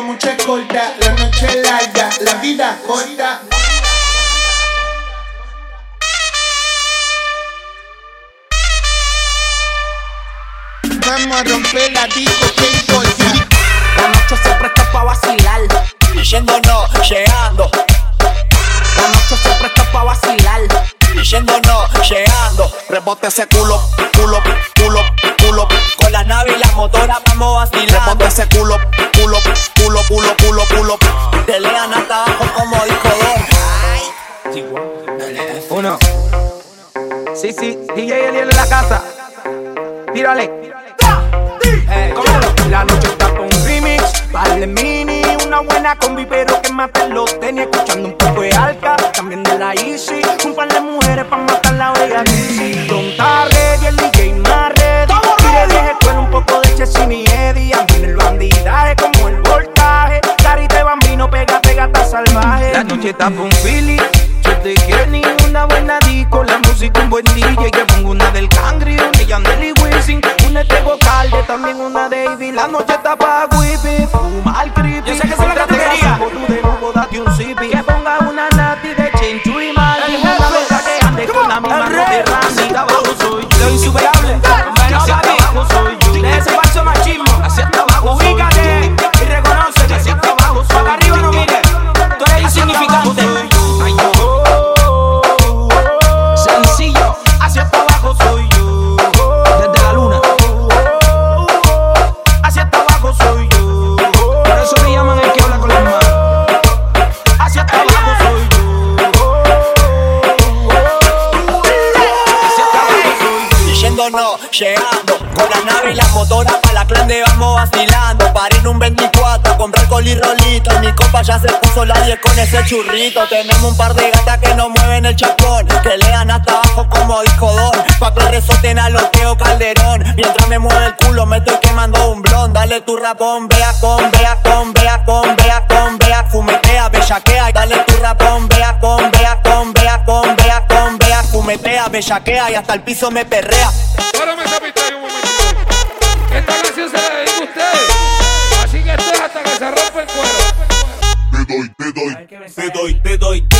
mucha escolta. La noche es larga, la vida corta. Vamos a romper la disco, ¿qué importa? La noche se presta pa' vacilar. Yendo no, llegando. La noche se presta pa' vacilar. Yendo no, llegando. Rebote ese culo, culo, culo, culo. Como disco Uno. Sí, sí, DJ Eliel en la casa. Tírale. Hey, cómelo. La noche está con un remix. Vale mini, una buena combi, pero que mate los tenis. Escuchando un poco de alca, también de la Easy. Un par de mujeres pa' matar está con un. Yo te quiero ni una buena disco, la música un buen DJ que pongo una del Cangri, una de Yandel y Wisin, una de también una de Ivy. La noche está pa' whippy, fuma el creepy. Yo sé que es. Tú de nuevo date un zippy. Que ponga una llegando. Con la nave y la motora pa' la clan de vamos vacilando. Paré en un 24 a comprar coli rolito. Mi copa ya se puso la 10 con ese churrito. Tenemos un par de gatas que nos mueven el chapón. Que lean hasta abajo como disco don. Pa' que resoten a los Teo Calderón. Mientras me mueve el culo, me estoy quemando un blon. Dale tu rapón, vea con, vea con, vea con, vea con, Fumetea, bellaquea y hasta el piso me perrea. Párame pistola un momentito. Esta canción se la dedico a ustedes. Así que esto es hasta que se rompe el cuero. Te doy, te doy, Te doy, te doy